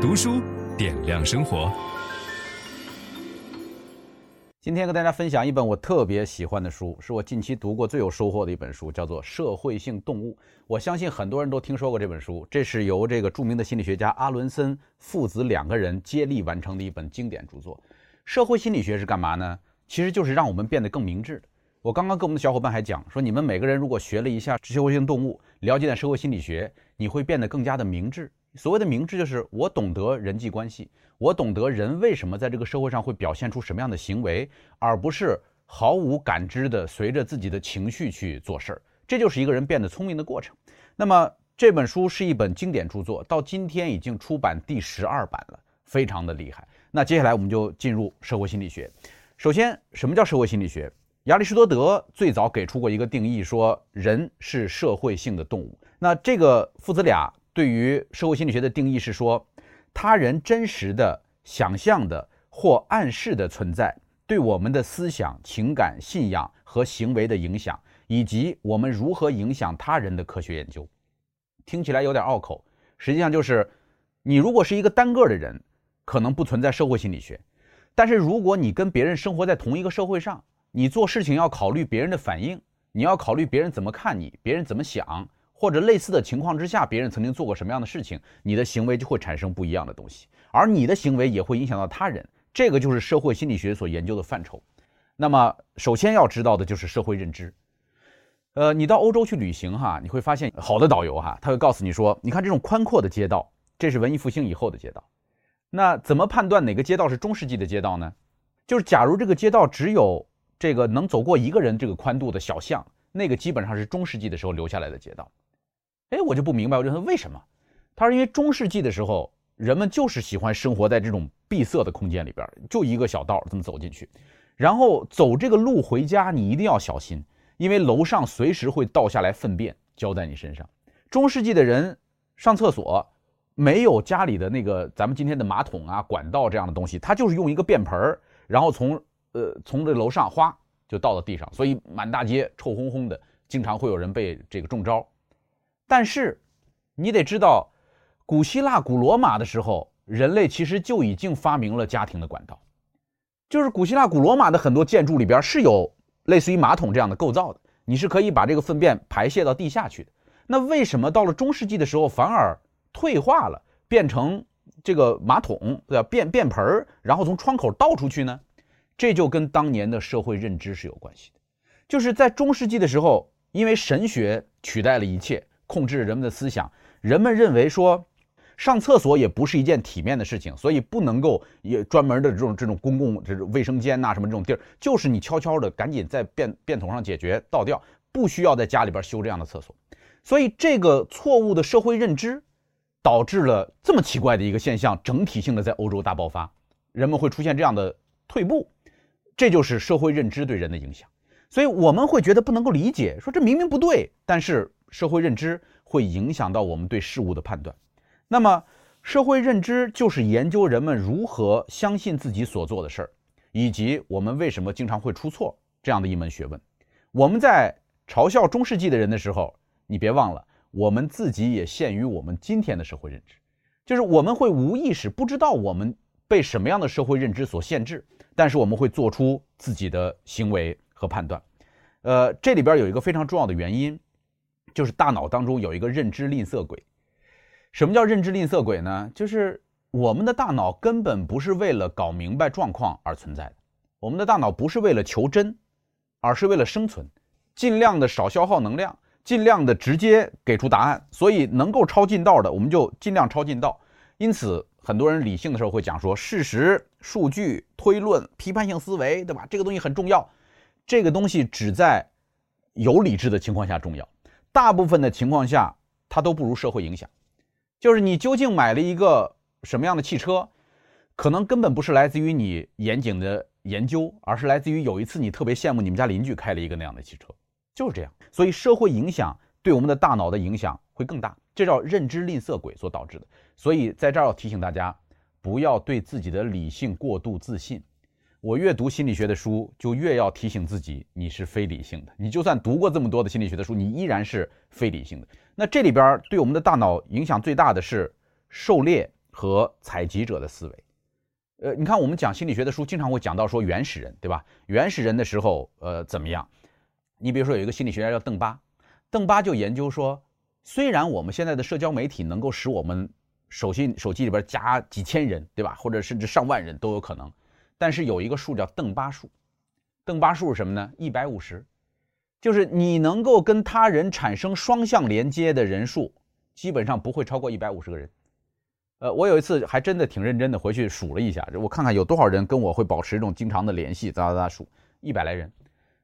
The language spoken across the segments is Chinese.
读书点亮生活。今天跟大家分享一本我特别喜欢的书，是我近期读过最有收获的一本书，叫做《社会性动物》。我相信很多人都听说过这本书，这是由这个著名的心理学家阿伦森父子两个人接力完成的一本经典著作。社会心理学是干嘛呢？其实就是让我们变得更明智。我刚刚跟我们的小伙伴还讲说，你们每个人如果学了一下社会性动物，了解点社会心理学，你会变得更加的明智。所谓的明智，就是我懂得人际关系，我懂得人为什么在这个社会上会表现出什么样的行为，而不是毫无感知的随着自己的情绪去做事儿。这就是一个人变得聪明的过程。那么这本书是一本经典著作，到今天已经出版第十二版了，非常的厉害。那接下来我们就进入社会心理学。首先，什么叫社会心理学？亚里士多德最早给出过一个定义，说人是社会性的动物。那这个父子俩对于社会心理学的定义是说，他人真实的、想象的或暗示的存在，对我们的思想、情感、信仰和行为的影响，以及我们如何影响他人的科学研究。听起来有点拗口，实际上就是，你如果是一个单个的人，可能不存在社会心理学；但是如果你跟别人生活在同一个社会上，你做事情要考虑别人的反应，你要考虑别人怎么看你，别人怎么想，或者类似的情况之下，别人曾经做过什么样的事情，你的行为就会产生不一样的东西，而你的行为也会影响到他人。这个就是社会心理学所研究的范畴。那么，首先要知道的就是社会认知。呃，你到欧洲去旅行哈，你会发现好的导游哈，他会告诉你说，你看这种宽阔的街道，这是文艺复兴以后的街道。那怎么判断哪个街道是中世纪的街道呢？就是假如这个街道只有这个能走过一个人这个宽度的小巷，那个基本上是中世纪的时候留下来的街道。哎，我就不明白，我就说为什么？他说因为中世纪的时候，人们就是喜欢生活在这种闭塞的空间里边，就一个小道这么走进去，然后走这个路回家，你一定要小心，因为楼上随时会倒下来粪便浇在你身上。中世纪的人上厕所没有家里的那个咱们今天的马桶啊、管道这样的东西，他就是用一个便盆儿，然后从。呃，从这楼上哗就倒到地上，所以满大街臭烘烘的，经常会有人被这个中招。但是你得知道，古希腊、古罗马的时候，人类其实就已经发明了家庭的管道，就是古希腊、古罗马的很多建筑里边是有类似于马桶这样的构造的，你是可以把这个粪便排泄到地下去的。那为什么到了中世纪的时候反而退化了，变成这个马桶对吧？便便盆儿，然后从窗口倒出去呢？这就跟当年的社会认知是有关系的，就是在中世纪的时候，因为神学取代了一切，控制人们的思想，人们认为说上厕所也不是一件体面的事情，所以不能够也专门的这种这种公共这种卫生间呐什么这种地儿，就是你悄悄的赶紧在便便桶上解决倒掉，不需要在家里边修这样的厕所。所以这个错误的社会认知，导致了这么奇怪的一个现象，整体性的在欧洲大爆发，人们会出现这样的退步。这就是社会认知对人的影响，所以我们会觉得不能够理解，说这明明不对，但是社会认知会影响到我们对事物的判断。那么，社会认知就是研究人们如何相信自己所做的事儿，以及我们为什么经常会出错这样的一门学问。我们在嘲笑中世纪的人的时候，你别忘了，我们自己也限于我们今天的社会认知，就是我们会无意识不知道我们。被什么样的社会认知所限制，但是我们会做出自己的行为和判断。呃，这里边有一个非常重要的原因，就是大脑当中有一个认知吝啬鬼。什么叫认知吝啬鬼呢？就是我们的大脑根本不是为了搞明白状况而存在的，我们的大脑不是为了求真，而是为了生存，尽量的少消耗能量，尽量的直接给出答案。所以能够抄近道的，我们就尽量抄近道。因此。很多人理性的时候会讲说，事实、数据、推论、批判性思维，对吧？这个东西很重要。这个东西只在有理智的情况下重要，大部分的情况下它都不如社会影响。就是你究竟买了一个什么样的汽车，可能根本不是来自于你严谨的研究，而是来自于有一次你特别羡慕你们家邻居开了一个那样的汽车，就是这样。所以社会影响对我们的大脑的影响会更大。这叫认知吝啬鬼所导致的，所以在这儿要提醒大家，不要对自己的理性过度自信。我越读心理学的书，就越要提醒自己，你是非理性的。你就算读过这么多的心理学的书，你依然是非理性的。那这里边对我们的大脑影响最大的是狩猎和采集者的思维。呃，你看我们讲心理学的书，经常会讲到说原始人，对吧？原始人的时候，呃，怎么样？你比如说有一个心理学家叫邓巴，邓巴就研究说，虽然我们现在的社交媒体能够使我们手心手机里边加几千人，对吧？或者甚至上万人都有可能，但是有一个数叫邓巴数。邓巴数是什么呢？一百五十。就是你能够跟他人产生双向连接的人数，基本上不会超过一百五十个人。呃，我有一次还真的挺认真的回去数了一下，我看看有多少人跟我会保持这种经常的联系，咋咋咋数一百来人。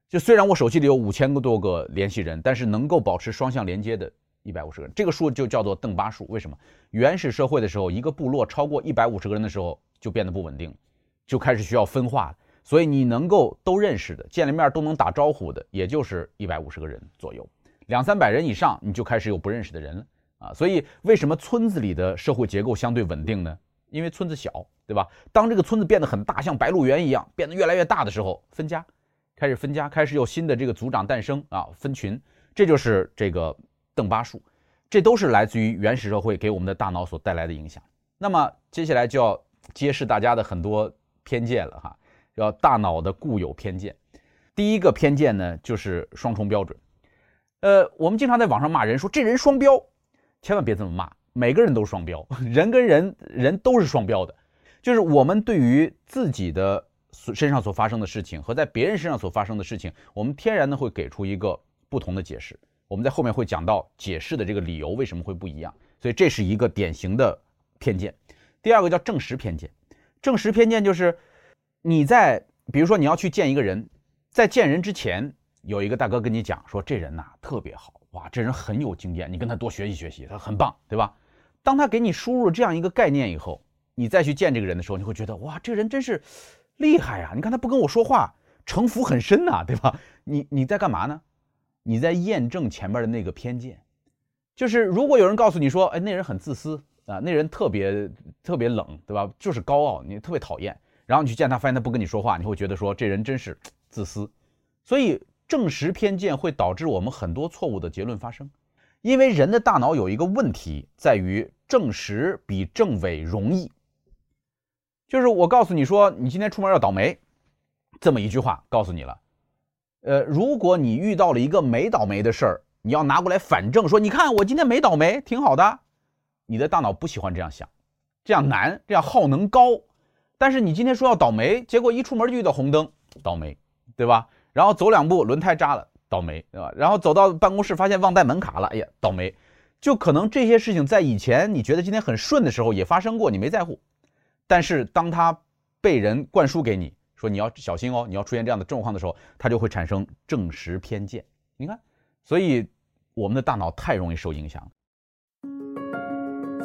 就虽然我手机里有五千个多个联系人，但是能够保持双向连接的一百五十个人，这个数就叫做邓巴数。为什么？原始社会的时候，一个部落超过一百五十个人的时候，就变得不稳定，就开始需要分化。所以你能够都认识的，见了面都能打招呼的，也就是一百五十个人左右，两三百人以上，你就开始有不认识的人了啊。所以为什么村子里的社会结构相对稳定呢？因为村子小，对吧？当这个村子变得很大，像白鹿原一样变得越来越大的时候，分家，开始分家，开始有新的这个族长诞生啊，分群，这就是这个邓巴数，这都是来自于原始社会给我们的大脑所带来的影响。那么接下来就要揭示大家的很多偏见了哈。叫大脑的固有偏见，第一个偏见呢，就是双重标准。呃，我们经常在网上骂人说这人双标，千万别这么骂，每个人都是双标，人跟人人都是双标的。就是我们对于自己的身上所发生的事情和在别人身上所发生的事情，我们天然的会给出一个不同的解释。我们在后面会讲到解释的这个理由为什么会不一样，所以这是一个典型的偏见。第二个叫证实偏见，证实偏见就是。你在比如说你要去见一个人，在见人之前，有一个大哥跟你讲说，这人呐特别好，哇，这人很有经验，你跟他多学习学习，他很棒，对吧？当他给你输入这样一个概念以后，你再去见这个人的时候，你会觉得哇，这人真是厉害啊！你看他不跟我说话，城府很深呐，对吧？你你在干嘛呢？你在验证前面的那个偏见，就是如果有人告诉你说，哎，那人很自私啊，那人特别特别冷，对吧？就是高傲，你特别讨厌。然后你去见他，发现他不跟你说话，你会觉得说这人真是自私。所以证实偏见会导致我们很多错误的结论发生，因为人的大脑有一个问题在于证实比证伪容易。就是我告诉你说你今天出门要倒霉，这么一句话告诉你了。呃，如果你遇到了一个没倒霉的事儿，你要拿过来反证说，你看我今天没倒霉，挺好的。你的大脑不喜欢这样想，这样难，这样耗能高。但是你今天说要倒霉，结果一出门就遇到红灯，倒霉，对吧？然后走两步轮胎扎了，倒霉，对吧？然后走到办公室发现忘带门卡了，哎呀，倒霉。就可能这些事情在以前你觉得今天很顺的时候也发生过，你没在乎。但是当他被人灌输给你说你要小心哦，你要出现这样的状况的时候，他就会产生证实偏见。你看，所以我们的大脑太容易受影响。